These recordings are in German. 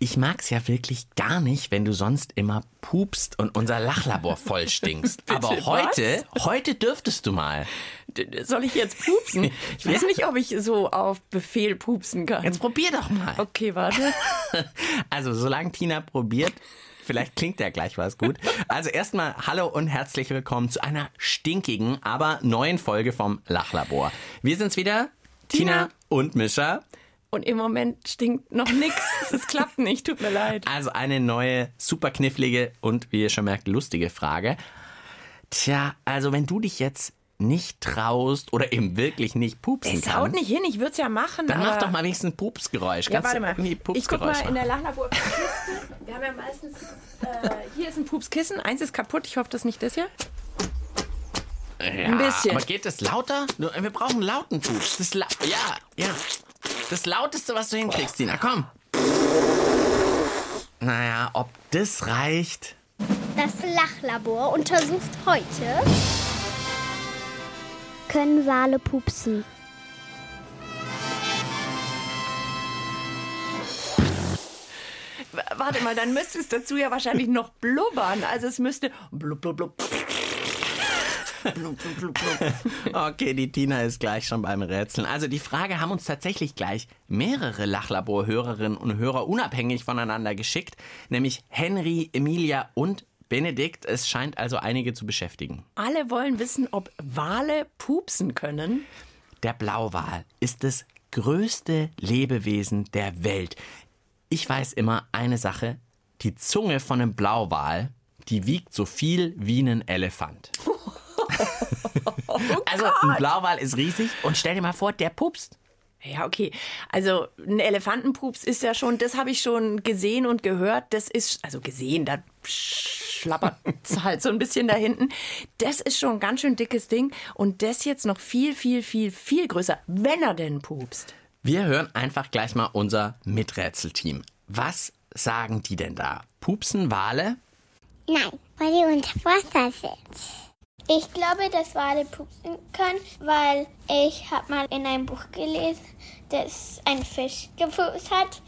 ich mag's ja wirklich gar nicht, wenn du sonst immer pupst und unser Lachlabor voll stinkst. Aber heute, heute dürftest du mal. Soll ich jetzt pupsen? Ich weiß nicht, ob ich so auf Befehl pupsen kann. Jetzt probier doch mal. Okay, warte. Also, solange Tina probiert, vielleicht klingt ja gleich was gut. Also erstmal hallo und herzlich willkommen zu einer stinkigen, aber neuen Folge vom Lachlabor. Wir sind's wieder, Tina, Tina. und Mischa. Und im Moment stinkt noch nichts. Es klappt nicht, tut mir leid. Also eine neue, super knifflige und, wie ihr schon merkt, lustige Frage. Tja, also wenn du dich jetzt nicht traust oder eben wirklich nicht pupsen Es haut nicht hin, ich würde es ja machen. dann mach doch mal wenigstens ein Pupsgeräusch. Ja, warte mal. irgendwie Ich guck mal in der machen? Lachlaborkiste. Wir haben ja meistens. Äh, hier ist ein Pupskissen. Eins ist kaputt. Ich hoffe, das ist nicht das hier. Ja, ein bisschen. Aber geht das lauter? Wir brauchen lauten Pups. Das La ja, ja. Das lauteste, was du hinkriegst, Tina. Komm. Naja, ob das reicht. Das Lachlabor untersucht heute Können Wale pupsen? W- Warte mal, dann müsste es dazu ja wahrscheinlich noch blubbern. Also es müsste. Blub, blub, blub. Blub, blub, blub. Okay, die Tina ist gleich schon beim Rätseln. Also die Frage haben uns tatsächlich gleich mehrere Lachlabor-Hörerinnen und Hörer unabhängig voneinander geschickt, nämlich Henry, Emilia und Benedikt. Es scheint also einige zu beschäftigen. Alle wollen wissen, ob Wale pupsen können. Der Blauwal ist das größte Lebewesen der Welt. Ich weiß immer eine Sache. Die Zunge von einem Blauwal, die wiegt so viel wie ein Elefant. Also ein Blauwal ist riesig und stell dir mal vor, der pupst. Ja, okay. Also ein Elefantenpups ist ja schon, das habe ich schon gesehen und gehört. Das ist, also gesehen, da schlappert es halt so ein bisschen da hinten. Das ist schon ein ganz schön dickes Ding. Und das jetzt noch viel, viel, viel, viel größer, wenn er denn pupst. Wir hören einfach gleich mal unser Miträtselteam. Was sagen die denn da? Pupsen Wale? Nein, weil die unter Wasser sind. Ich glaube, dass Wale pupsen können, weil ich habe mal in einem Buch gelesen, dass ein Fisch gepupst hat.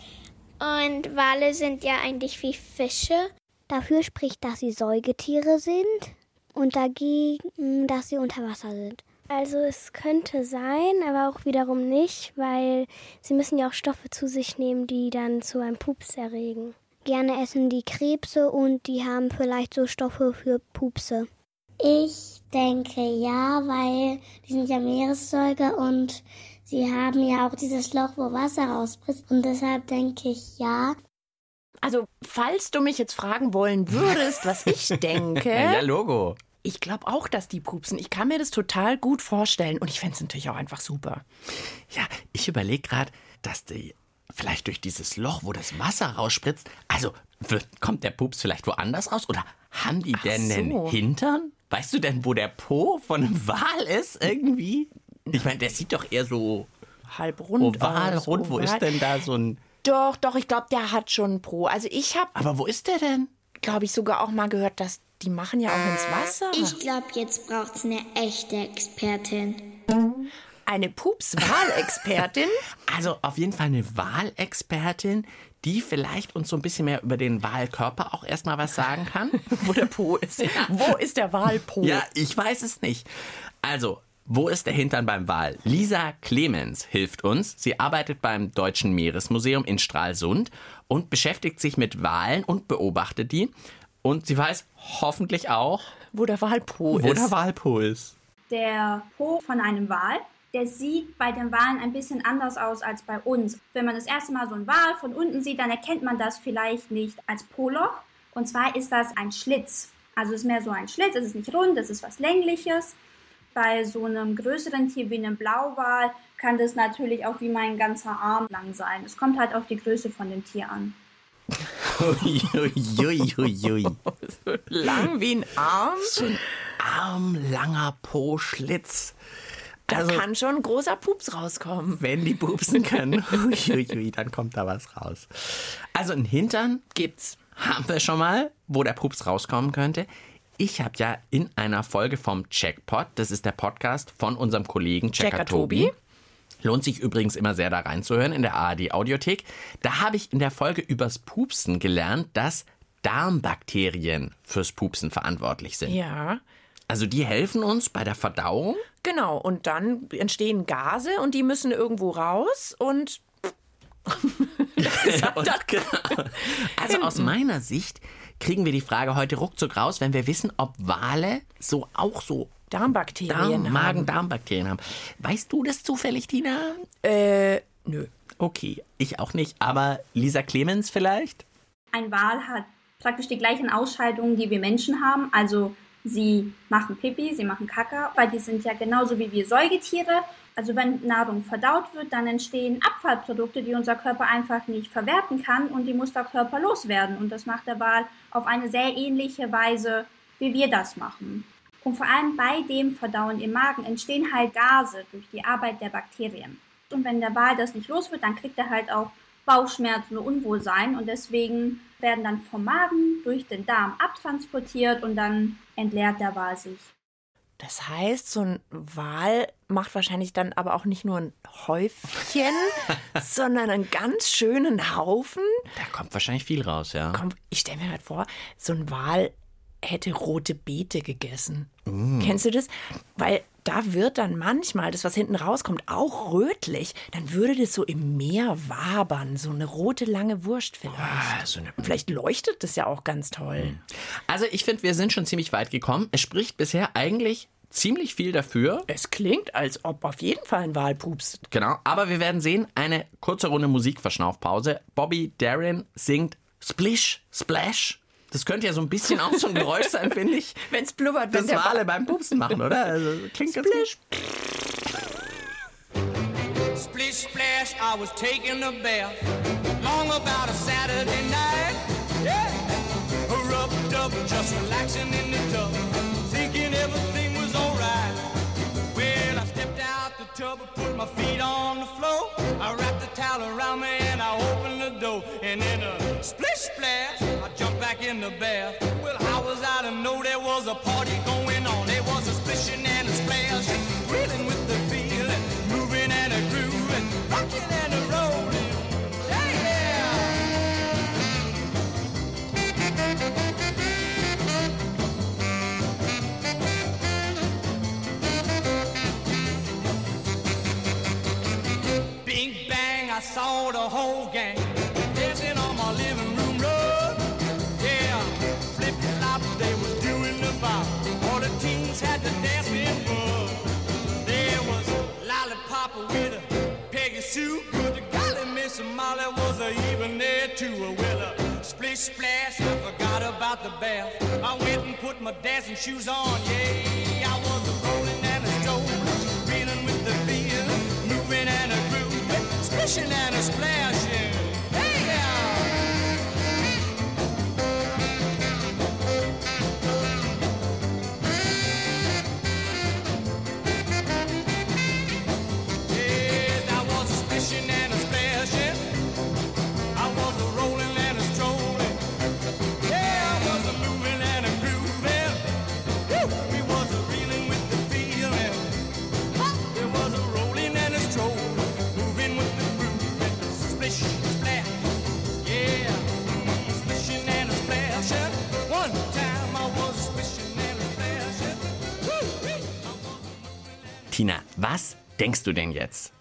Und Wale sind ja eigentlich wie Fische. Dafür spricht, dass sie Säugetiere sind und dagegen, dass sie unter Wasser sind. Also es könnte sein, aber auch wiederum nicht, weil sie müssen ja auch Stoffe zu sich nehmen, die dann zu einem Pups erregen. Gerne essen die Krebse und die haben vielleicht so Stoffe für Pupse. Ich denke ja, weil die sind ja Meeressäuger und sie haben ja auch dieses Loch, wo Wasser rausbricht. Und deshalb denke ich ja. Also, falls du mich jetzt fragen wollen würdest, was ich denke, Ja, Logo. ich glaube auch, dass die pupsen. Ich kann mir das total gut vorstellen und ich fände es natürlich auch einfach super. Ja, ich überlege gerade, dass die vielleicht durch dieses Loch, wo das Wasser rausspritzt, also wird, kommt der Pups vielleicht woanders raus? Oder haben die denn so. einen Hintern? Weißt du denn, wo der Po von einem Wal ist irgendwie? Ich meine, der sieht doch eher so Halb rund. oval, aus, rund. Wo oval. ist denn da so ein... Doch, doch, ich glaube, der hat schon Pro. Also ich habe, Aber wo ist der denn? glaube ich, sogar auch mal gehört, dass die machen ja auch ins Wasser. Ich glaube, jetzt braucht es eine echte Expertin. Eine Pups-Wahlexpertin. Also auf jeden Fall eine Wahlexpertin, die vielleicht uns so ein bisschen mehr über den Wahlkörper auch erstmal was sagen kann. wo der Po ist. Wo ist der Wahlpo? Ja, ich weiß es nicht. Also, wo ist der Hintern beim Wal? Lisa Clemens hilft uns. Sie arbeitet beim Deutschen Meeresmuseum in Stralsund und beschäftigt sich mit Walen und beobachtet die. Und sie weiß hoffentlich auch, Wo der Wahlpo wo ist. der Walpo ist. Der Po von einem Wal, der sieht bei den Walen ein bisschen anders aus als bei uns. Wenn man das erste Mal so einen Wal von unten sieht, dann erkennt man das vielleicht nicht als Po-Loch. Und zwar ist das ein Schlitz. Also es ist mehr so ein Schlitz, es ist nicht rund, es ist was längliches. Bei so einem größeren Tier wie einem Blauwal kann das natürlich auch wie mein ganzer Arm lang sein. Es kommt halt auf die Größe von dem Tier an. Uiuiuiui. Lang wie ein Arm. armlanger Po-Schlitz. Da Also- kann schon ein großer Pups rauskommen. Wenn die pupsen können, Uiuiui, dann kommt da was raus. Also ein Hintern Gibt's. haben wir schon mal, wo der Pups rauskommen könnte. Ich habe ja in einer Folge vom Checkpot, das ist der Podcast von unserem Kollegen Checker, Checker Tobi. Tobi. Lohnt sich übrigens immer sehr da reinzuhören in der ARD Audiothek. Da habe ich in der Folge übers Pupsen gelernt, dass Darmbakterien fürs Pupsen verantwortlich sind. Ja. Also die helfen uns bei der Verdauung. Genau, und dann entstehen Gase und die müssen irgendwo raus und Und genau. Also aus meiner Sicht kriegen wir die Frage heute ruckzuck raus, wenn wir wissen, ob Wale so auch so Darmbakterien Darm, haben. Magen-Darm-Bakterien haben. Weißt du das zufällig, Tina? Äh, nö. Okay, ich auch nicht, aber Lisa Clemens vielleicht? Ein Wal hat praktisch die gleichen Ausscheidungen, die wir Menschen haben. Also sie machen Pipi, sie machen Kaka, weil die sind ja genauso wie wir Säugetiere. Also wenn Nahrung verdaut wird, dann entstehen Abfallprodukte, die unser Körper einfach nicht verwerten kann und die muss der Körper loswerden. Und das macht der Wal auf eine sehr ähnliche Weise, wie wir das machen. Und vor allem bei dem Verdauen im Magen entstehen halt Gase durch die Arbeit der Bakterien. Und wenn der Wal das nicht los wird, dann kriegt er halt auch Bauchschmerzen und Unwohlsein und deswegen werden dann vom Magen durch den Darm abtransportiert und dann entleert der Wal sich. Das heißt, so ein Wal macht wahrscheinlich dann aber auch nicht nur ein Häufchen, sondern einen ganz schönen Haufen. Da kommt wahrscheinlich viel raus, ja. Komm, ich stelle mir gerade vor, so ein Wal hätte rote Beete gegessen. Kennst du das? Weil da wird dann manchmal, das was hinten rauskommt, auch rötlich. Dann würde das so im Meer wabern, so eine rote lange Wurst vielleicht. Ah, so Vielleicht leuchtet das ja auch ganz toll. Also ich finde, wir sind schon ziemlich weit gekommen. Es spricht bisher eigentlich ziemlich viel dafür. Es klingt, als ob auf jeden Fall ein Wal pupst. Genau, aber wir werden sehen, eine kurze Runde Musikverschnaufpause. Bobby Darin singt Splish, Splash. Das könnte ja so ein bisschen auch so ein Geräusch sein, finde ich. Wenn's blubbert, Das wenn Wale beim Pupsen machen, oder? Also, klingt ganz Splish. Splish splash, I was taking a bath. Long about a Saturday night. Yeah. Rubbed up, just relaxing in the tub. Thinking everything was alright. Well, I stepped out the tub, put my feet on the floor. I wrapped the towel around me and I opened the door. And in a splish splash, in the bath. Well, how was I to know there was a party going on? There was a splishing and a splash, reeling with the feeling, moving and a grooving, rocking and a Peggy good. The golly Miss Molly was a even there too. Well, a splish splash, I forgot about the bath. I went and put my dancing shoes on. Yeah, I was a rolling and a strolling, reeling with the feel, moving and a grooving, splishing and a splashing. Tina, was denkst du denn jetzt?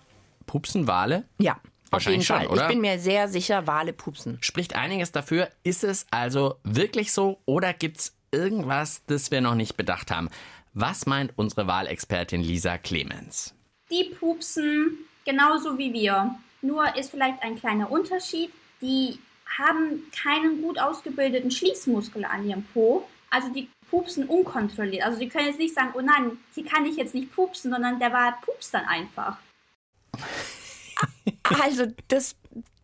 Pupsen Wale? Ja, auf jeden Wahrscheinlich schon, Fall. oder? Ich bin mir sehr sicher, Wale pupsen. Spricht einiges dafür. Ist es also wirklich so oder gibt's irgendwas, das wir noch nicht bedacht haben? Was meint unsere Wahlexpertin Lisa Clemens? Die pupsen genauso wie wir. Nur ist vielleicht ein kleiner Unterschied. Die haben keinen gut ausgebildeten Schließmuskel an ihrem Po. Also die pupsen unkontrolliert. Also die können jetzt nicht sagen, oh nein, hier kann ich jetzt nicht pupsen, sondern der Wal pupst dann einfach. Also das,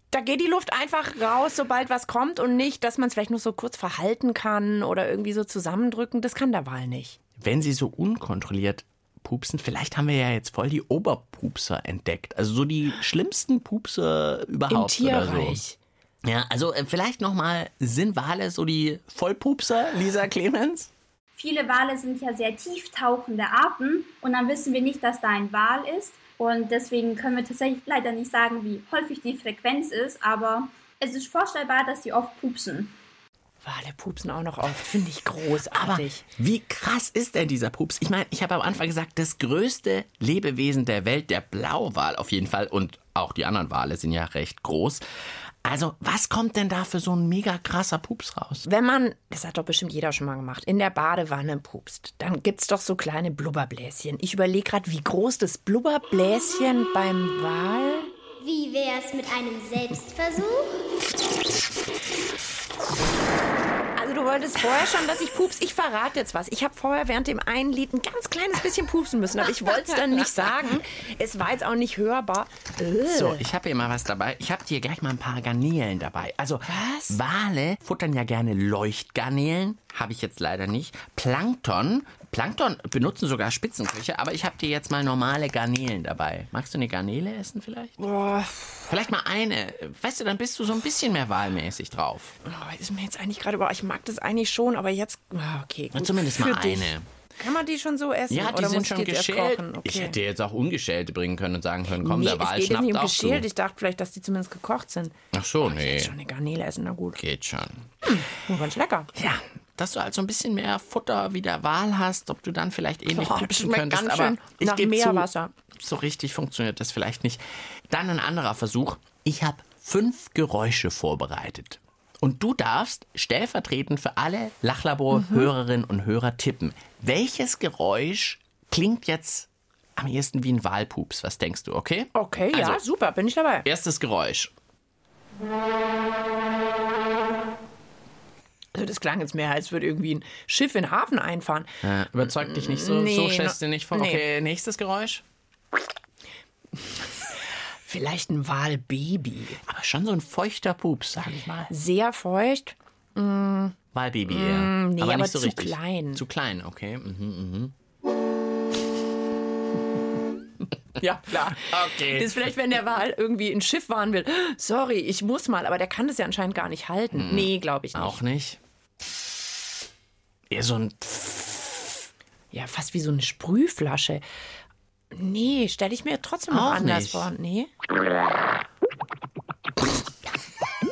da geht die Luft einfach raus, sobald was kommt und nicht, dass man es vielleicht nur so kurz verhalten kann oder irgendwie so zusammendrücken. Das kann der Wal nicht. Wenn sie so unkontrolliert Pupsen. Vielleicht haben wir ja jetzt voll die Oberpupser entdeckt. Also so die schlimmsten Pupser Im überhaupt. oder Tierreich. So. Ja, also äh, vielleicht nochmal, sind Wale so die Vollpupser, Lisa Clemens? Viele Wale sind ja sehr tieftauchende Arten und dann wissen wir nicht, dass da ein Wal ist. Und deswegen können wir tatsächlich leider nicht sagen, wie häufig die Frequenz ist, aber es ist vorstellbar, dass die oft pupsen. Wale pupsen auch noch oft. Finde ich Aber großartig. wie krass ist denn dieser Pups? Ich meine, ich habe am Anfang gesagt, das größte Lebewesen der Welt, der Blauwal auf jeden Fall. Und auch die anderen Wale sind ja recht groß. Also, was kommt denn da für so ein mega krasser Pups raus? Wenn man, das hat doch bestimmt jeder schon mal gemacht, in der Badewanne pupst, dann gibt's doch so kleine Blubberbläschen. Ich überlege gerade, wie groß das Blubberbläschen beim Wal. Wie wär's mit einem Selbstversuch? Also du wolltest vorher schon, dass ich pups. Ich verrate jetzt was. Ich habe vorher während dem einen Lied ein ganz kleines bisschen pupsen müssen, aber ich wollte es dann nicht sagen. Es war jetzt auch nicht hörbar. Äh. So, ich habe hier mal was dabei. Ich habe hier gleich mal ein paar Garnelen dabei. Also, Was? Wale futtern ja gerne Leuchtgarnelen. Habe ich jetzt leider nicht. Plankton. Plankton benutzen sogar Spitzenköche, aber ich habe dir jetzt mal normale Garnelen dabei. Magst du eine Garnele essen vielleicht? Boah, Vielleicht mal eine. Weißt du, dann bist du so ein bisschen mehr wahlmäßig drauf. oh, ist mir jetzt eigentlich gerade über. Ich mag das eigentlich schon, aber jetzt. ah, Okay, gut. zumindest Für mal dich. eine. Kann man die schon so essen? Ja, die oder sind schon ich geschält. kochen? Ich Okay. hätte jetzt auch ungeschälte bringen können und sagen können, komm, nee, der Wal schnappt nicht um auch zu. geschält. Ich dachte vielleicht, dass die zumindest gekocht sind. Ach so, Ich nee. jetzt schon eine Garnele essen, na gut. Geht schon. Oh, ganz lecker. Ja, dass du also ein bisschen mehr Futter wie der Wal hast, ob du dann vielleicht ähnlich Boah, pupsen schmeckt könntest. ganz aber schön ich nach Meerwasser. Zu, so richtig funktioniert das vielleicht nicht. Dann ein anderer Versuch. Ich habe fünf Geräusche vorbereitet. Und du darfst stellvertretend für alle Mhm. Lachlabor-Hörerinnen und Hörer tippen. Welches Geräusch klingt jetzt am ehesten wie ein Walpups? Was denkst du, okay? Okay, ja, Also- super, bin ich dabei. Erstes Geräusch. Also das klang jetzt mehr, als würde irgendwie ein Schiff in den Hafen einfahren. Äh, überzeugt dich nicht so, Nee, so stellst du nicht vor. nee. Okay, nächstes Geräusch. Vielleicht ein Walbaby. Aber schon so ein feuchter Pups, sag ich mal. Sehr feucht. Walbaby eher. Mm, nee, aber aber nicht so zu richtig. klein. Zu klein, okay. Mhm. Ja, klar. Okay. Das ist vielleicht, wenn der Wal irgendwie ein Schiff fahren will. Sorry, ich muss mal, aber der kann das ja anscheinend gar nicht halten. Nee, glaube ich nicht. Auch nicht. Eher so ein. Ja, fast wie so eine Sprühflasche. Nee, stelle ich mir trotzdem noch Auch anders nicht. vor. Nee.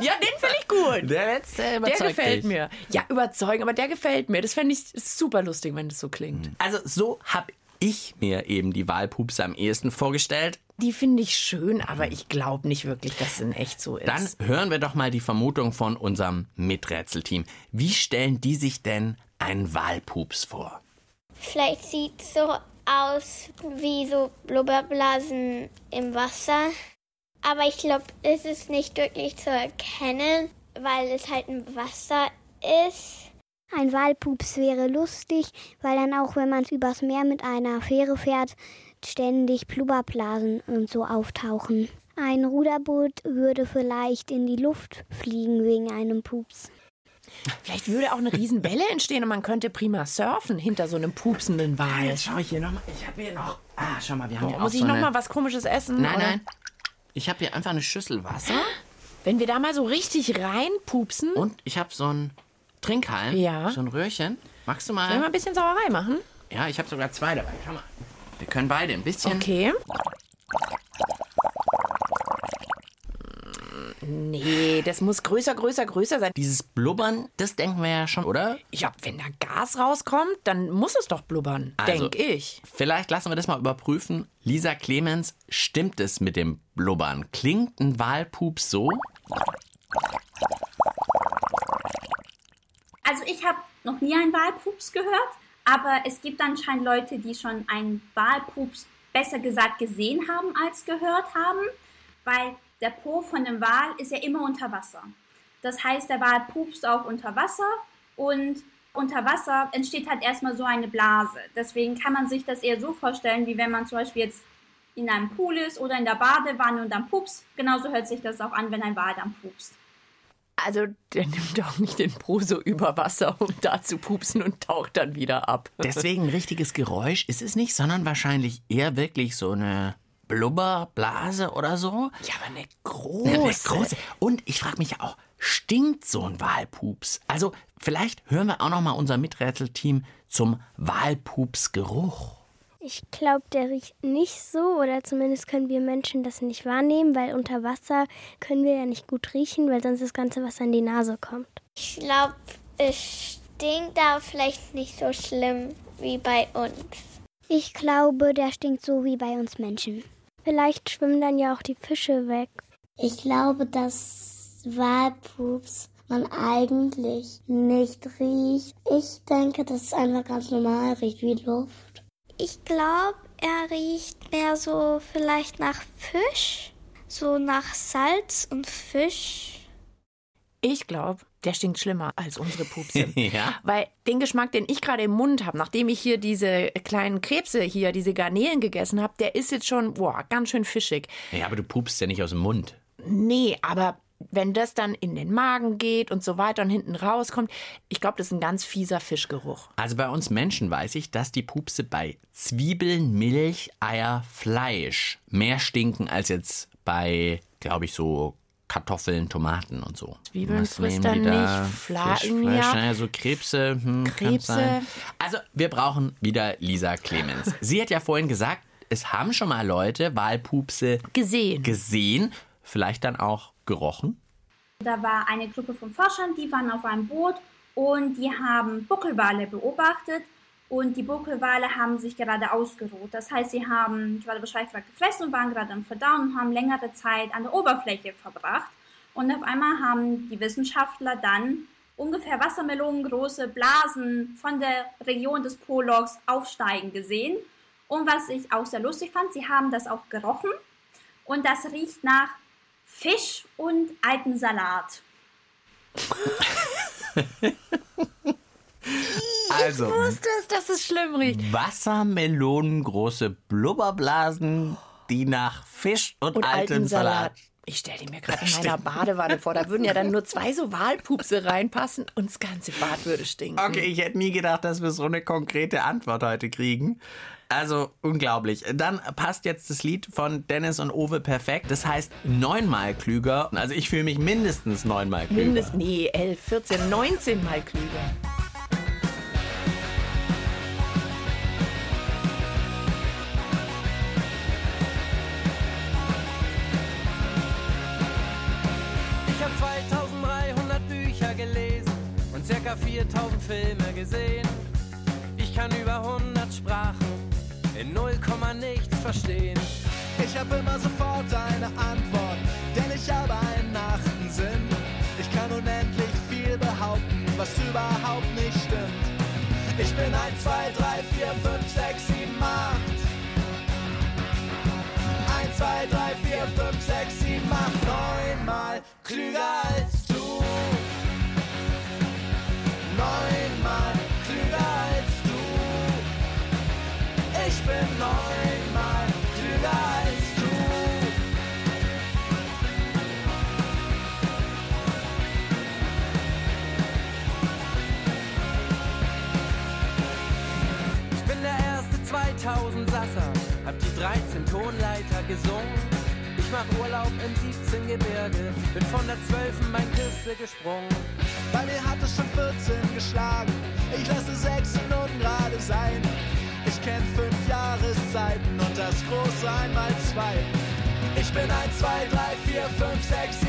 Ja, den finde ich gut. Der letzte Der überzeugt gefällt dich. mir. Ja, überzeugen, aber der gefällt mir. Das fände ich super lustig, wenn das so klingt. Also, so habe ich mir eben die Walpups am ehesten vorgestellt. Die finde ich schön, aber ich glaube nicht wirklich, dass es in echt so ist. Dann hören wir doch mal die Vermutung von unserem Miträtselteam. Wie stellen die sich denn einen Walpups vor? Vielleicht sieht es so aus wie so Blubberblasen im Wasser. Aber ich glaube, es ist nicht wirklich zu erkennen, weil es halt im Wasser ist. Ein Walpups wäre lustig, weil dann auch, wenn man übers Meer mit einer Fähre fährt, ständig Blubberblasen und so auftauchen. Ein Ruderboot würde vielleicht in die Luft fliegen wegen einem Pups. Vielleicht würde auch eine Riesenwelle entstehen und man könnte prima surfen hinter so einem pupsenden Wal. Jetzt schaue ich hier nochmal. Ich habe hier noch. Ah, schau mal, wir haben hier auch Muss ich so noch eine, mal was Komisches essen? Nein, oder? nein. Ich habe hier einfach eine Schüssel Wasser Wenn wir da mal so richtig reinpupsen, und ich habe so ein Trinkhalm, Ja. so ein Röhrchen. Magst du wollen wir mal? mal ein bisschen Sauerei machen? Ja, ich habe sogar zwei dabei. Schau mal. Wir können beide ein bisschen. Okay. Nee, das muss größer, größer, größer sein. Dieses Blubbern, das denken wir ja schon, oder? Ja, wenn da Gas rauskommt, dann muss es doch blubbern, Also- denk ich. Vielleicht lassen wir das mal überprüfen. Lisa Clemens, stimmt es mit dem Blubbern? Klingt ein Walpups so? Also ich habe noch nie einen Walpups gehört, aber es gibt anscheinend Leute, die schon einen Walpups besser gesagt gesehen haben als gehört haben, weil der Po von dem Wal ist ja immer unter Wasser. Das heißt, der Wal pupst auch unter Wasser und unter Wasser entsteht halt erstmal so eine Blase. Deswegen kann man sich das eher so vorstellen, wie wenn man zum Beispiel jetzt in einem Pool ist oder in der Badewanne und dann pupst. Genauso hört sich das auch an, wenn ein Wal dann pupst. Also, der nimmt auch nicht den Po so über Wasser, um da zu pupsen und taucht dann wieder ab. Deswegen ein richtiges Geräusch ist es nicht, sondern wahrscheinlich eher wirklich so eine Blubberblase oder so. Ja, aber eine große. Eine große. Und ich frage mich ja auch, stinkt so ein Walpups? Also vielleicht hören wir auch noch mal unser Miträtselteam zum Walpupsgeruch. Ich glaube, der riecht nicht so oder zumindest können wir Menschen das nicht wahrnehmen, weil unter Wasser können wir ja nicht gut riechen, weil sonst das ganze Wasser in die Nase kommt. Ich glaube, es stinkt, aber vielleicht nicht so schlimm wie bei uns. Ich glaube, der stinkt so wie bei uns Menschen. Vielleicht schwimmen dann ja auch die Fische weg. Ich glaube, dass Walpups man eigentlich nicht riecht. Ich denke, dass es einfach ganz normal riecht wie Luft. Ich glaube, er riecht mehr so vielleicht nach Fisch, so nach Salz und Fisch. Ich glaube, der stinkt schlimmer als unsere Pupse. Ja. Weil den Geschmack, den ich gerade im Mund habe, nachdem ich hier diese kleinen Krebse hier, diese Garnelen gegessen habe, der ist jetzt schon, boah, ganz schön fischig. Ja, aber du pupst ja nicht aus dem Mund. Nee, aber wenn das dann in den Magen geht und so weiter und hinten rauskommt, ich glaube, das ist ein ganz fieser Fischgeruch. Also bei uns Menschen weiß ich, dass die Pupse bei Zwiebeln, Milch, Eier, Fleisch mehr stinken als jetzt bei, glaube ich, so Kartoffeln, Tomaten und so. Zwiebeln er da? nicht, Fla- Fisch, Fleisch, ja. naja, so Krebse. Hm, Krebse. Also wir brauchen wieder Lisa Clemens. Sie hat ja vorhin gesagt, es haben schon mal Leute Walpupse Gesehen. gesehen, vielleicht dann auch gerochen. Da war eine Gruppe von Forschern, die waren auf einem Boot und die haben Buckelwale beobachtet und die Buckelwale haben sich gerade ausgeruht. Das heißt, sie haben gerade gerade gefressen und waren gerade am Verdauen und haben längere Zeit an der Oberfläche verbracht. Und auf einmal haben die Wissenschaftler dann ungefähr wassermelonengroße Blasen von der Region des Polochs aufsteigen gesehen. Und was ich auch sehr lustig fand, sie haben das auch gerochen und das riecht nach Fisch und alten Salat. Also Ich wusste es, dass es schlimm riecht. Wassermelonengroße Blubberblasen, die nach Fisch und, Und altem Salat. Ich stelle die mir gerade in meiner Badewanne vor. Da würden ja dann nur zwei so Walpupse reinpassen und das ganze Bad würde stinken. Okay, ich hätte nie gedacht, dass wir so eine konkrete Antwort heute kriegen. Also unglaublich. Dann passt jetzt das Lied von Dennis und Owe perfekt. Das heißt neunmal klüger. Also ich fühle mich mindestens neunmal klüger. Mindestens, nee, 11, 14, 19 Mal klüger. Filme gesehen. Ich kann über 100 Sprachen in 0, nichts verstehen. Ich habe immer sofort eine Antwort, denn ich habe einen Nachtsinn. Ich kann unendlich viel behaupten, was überhaupt nicht stimmt. Ich bin 1, 2, 3, 4, 5, 6, 7, 8. gesungen. Ich mach Urlaub im 17 Gebirge, bin von der 12 in mein Küste gesprungen. Bei mir hat es schon 14 geschlagen. Ich lasse 6 und ungerade sein. Ich kenn fünf Jahreszeiten und das große einmal zwei. Ich bin 1, 2, 3, 4, 5, 6,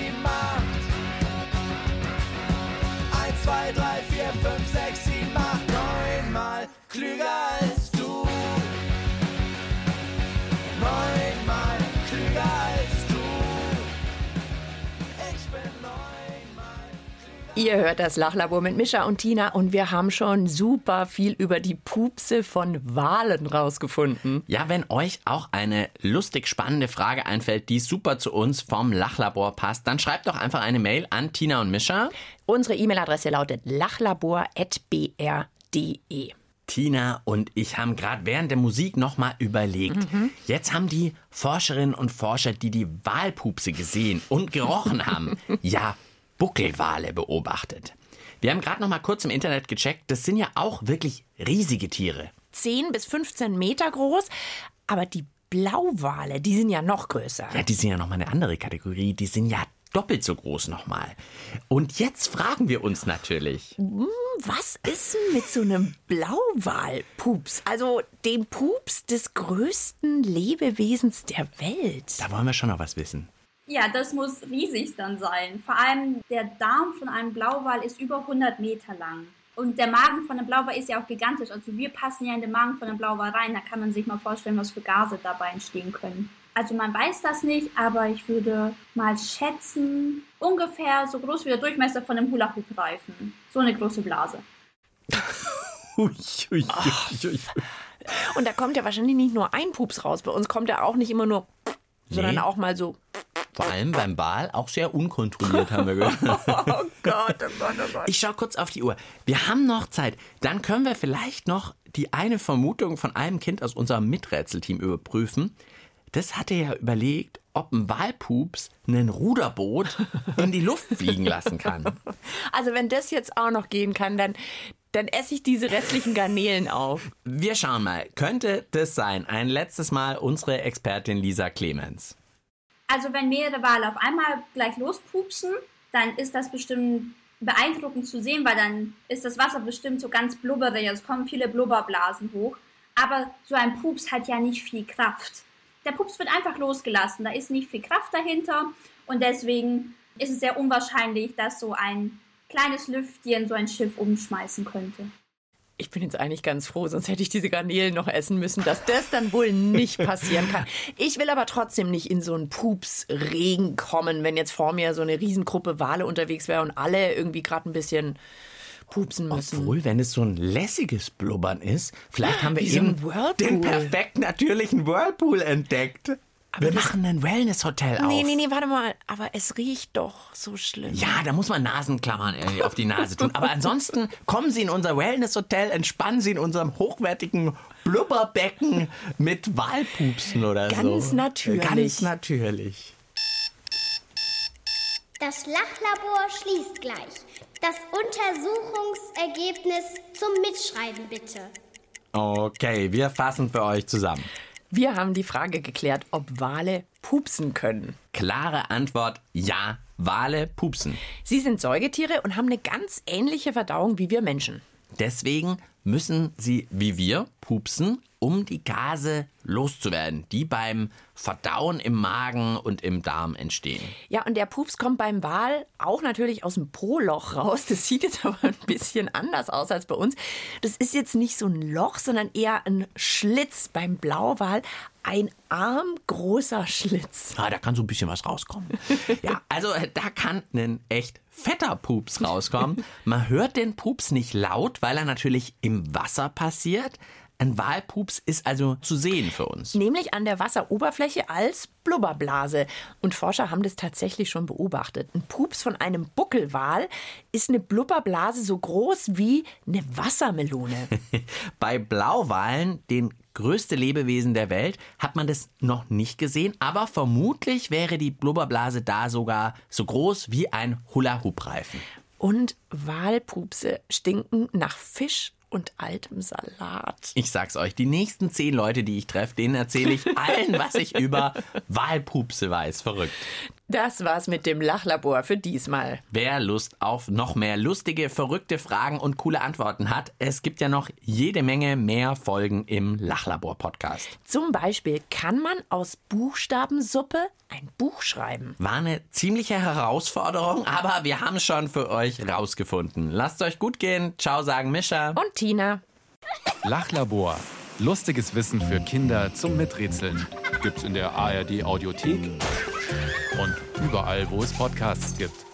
Ihr hört das Lachlabor mit Mischa und Tina und wir haben schon super viel über die Pupse von Walen rausgefunden. Ja, wenn euch auch eine lustig spannende Frage einfällt, die super zu uns vom Lachlabor passt, dann schreibt doch einfach eine Mail an Tina und Mischa. Unsere E-Mail-Adresse lautet lachlabor.br.de. Tina und ich haben gerade während der Musik nochmal überlegt. Jetzt haben die Forscherinnen und Forscher, die die Walpupse gesehen und gerochen haben, ja Buckelwale beobachtet. Wir haben gerade noch mal kurz im Internet gecheckt, das sind ja auch wirklich riesige Tiere. 10 bis 15 Meter groß, aber die Blauwale, die sind ja noch größer. Ja, die sind ja noch mal eine andere Kategorie, die sind ja doppelt so groß nochmal. Und jetzt fragen wir uns natürlich, Was ist denn mit so einem Blauwalpups? Also dem Pups des größten Lebewesens der Welt. da wollen wir schon noch was wissen. Ja, das muss riesig dann sein. Vor allem der Darm von einem Blauwal ist über 100 Meter lang. Und der Magen von einem Blauwal ist ja auch gigantisch. Also wir passen ja in den Magen von einem Blauwal rein. Da kann man sich mal vorstellen, was für Gase dabei entstehen können. Also man weiß das nicht, aber ich würde mal schätzen, ungefähr so groß wie der Durchmesser von einem Hula-Hoop-Reifen. So eine große Blase. Ui, ui, ui. Und da kommt ja wahrscheinlich nicht nur ein Pups raus. Bei uns kommt ja auch nicht immer nur, sondern Nee. auch mal so. Vor allem beim Wal auch sehr unkontrolliert, haben wir gehört. Oh Gott, oh Gott, oh Gott. Ich schaue kurz auf die Uhr. Wir haben noch Zeit. Dann können wir vielleicht noch die eine Vermutung von einem Kind aus unserem Miträtselteam überprüfen. Das hatte ja überlegt, ob ein Walpups ein Ruderboot in die Luft fliegen lassen kann. Also wenn das jetzt auch noch gehen kann, dann, dann esse ich diese restlichen Garnelen auf. Wir schauen mal. Könnte das sein? Ein letztes Mal unsere Expertin Lisa Clemens. Also wenn mehrere Wale auf einmal gleich lospupsen, dann ist das bestimmt beeindruckend zu sehen, weil dann ist das Wasser bestimmt so ganz blubberig, also es kommen viele Blubberblasen hoch. Aber so ein Pups hat ja nicht viel Kraft. Der Pups wird einfach losgelassen, da ist nicht viel Kraft dahinter und deswegen ist es sehr unwahrscheinlich, dass so ein kleines Lüftchen so ein Schiff umschmeißen könnte. Ich bin jetzt eigentlich ganz froh, sonst hätte ich diese Garnelen noch essen müssen, dass das dann wohl nicht passieren kann. Ich will aber trotzdem nicht in so einen Pupsregen kommen, wenn jetzt vor mir so eine Riesengruppe Wale unterwegs wäre und alle irgendwie gerade ein bisschen pupsen müssen. Obwohl, wenn es so ein lässiges Blubbern ist, vielleicht haben wir Wie so eben Whirlpool. den perfekt natürlichen Whirlpool entdeckt. Wir machen ein Wellness-Hotel auf. Nee, nee, nee, warte mal. Aber es riecht doch so schlimm. Ja, da muss man Nasenklammern äh, auf die Nase tun. Aber ansonsten kommen Sie in unser Wellness-Hotel, entspannen Sie in unserem hochwertigen Blubberbecken mit Walpupsen oder so. Ganz natürlich. Ganz natürlich. Das Lachlabor schließt gleich. Das Untersuchungsergebnis zum Mitschreiben bitte. Okay, wir fassen für euch zusammen. Wir haben die Frage geklärt, ob Wale pupsen können. Klare Antwort, ja, Wale pupsen. Sie sind Säugetiere und haben eine ganz ähnliche Verdauung wie wir Menschen. Deswegen müssen sie, wie wir, pupsen, um die Gase loszuwerden, die beim Verdauen im Magen und im Darm entstehen. Ja, und der Pups kommt beim Wal auch natürlich aus dem Po-Loch raus. Das sieht jetzt aber ein bisschen anders aus als bei uns. Das ist jetzt nicht so ein Loch, sondern eher ein Schlitz beim Blauwal. Ein armgroßer Schlitz. Ah, da kann so ein bisschen was rauskommen. ja, also äh, da kann ein echt fetter Pups rauskommen. Man hört den Pups nicht laut, weil er natürlich im Wasser passiert. Ein Walpups ist also zu sehen für uns. Nämlich an der Wasseroberfläche als Blubberblase. Und Forscher haben das tatsächlich schon beobachtet. Ein Pups von einem Buckelwal ist eine Blubberblase so groß wie eine Wassermelone. Bei Blauwalen, den größte Lebewesen der Welt, hat man das noch nicht gesehen, aber vermutlich wäre die Blubberblase da sogar so groß wie ein Hula-Hoop-Reifen. Und Walpupse stinken nach Fisch und altem Salat. Ich sag's euch, die nächsten zehn Leute, die ich treffe, denen erzähle ich allen, was ich über Walpupse weiß. Verrückt. Das war's mit dem Lachlabor für diesmal. Wer Lust auf noch mehr lustige, verrückte Fragen und coole Antworten hat, es gibt ja noch jede Menge mehr Folgen im Lachlabor-Podcast. Zum Beispiel kann man aus Buchstabensuppe ein Buch schreiben. War eine ziemliche Herausforderung, aber wir haben es schon für euch rausgefunden. Lasst euch gut gehen. Ciao, sagen Mischa. Und Tina. Lachlabor. Lustiges Wissen für Kinder zum Miträtseln. Gibt's in der ARD Audiothek und überall, wo es Podcasts gibt.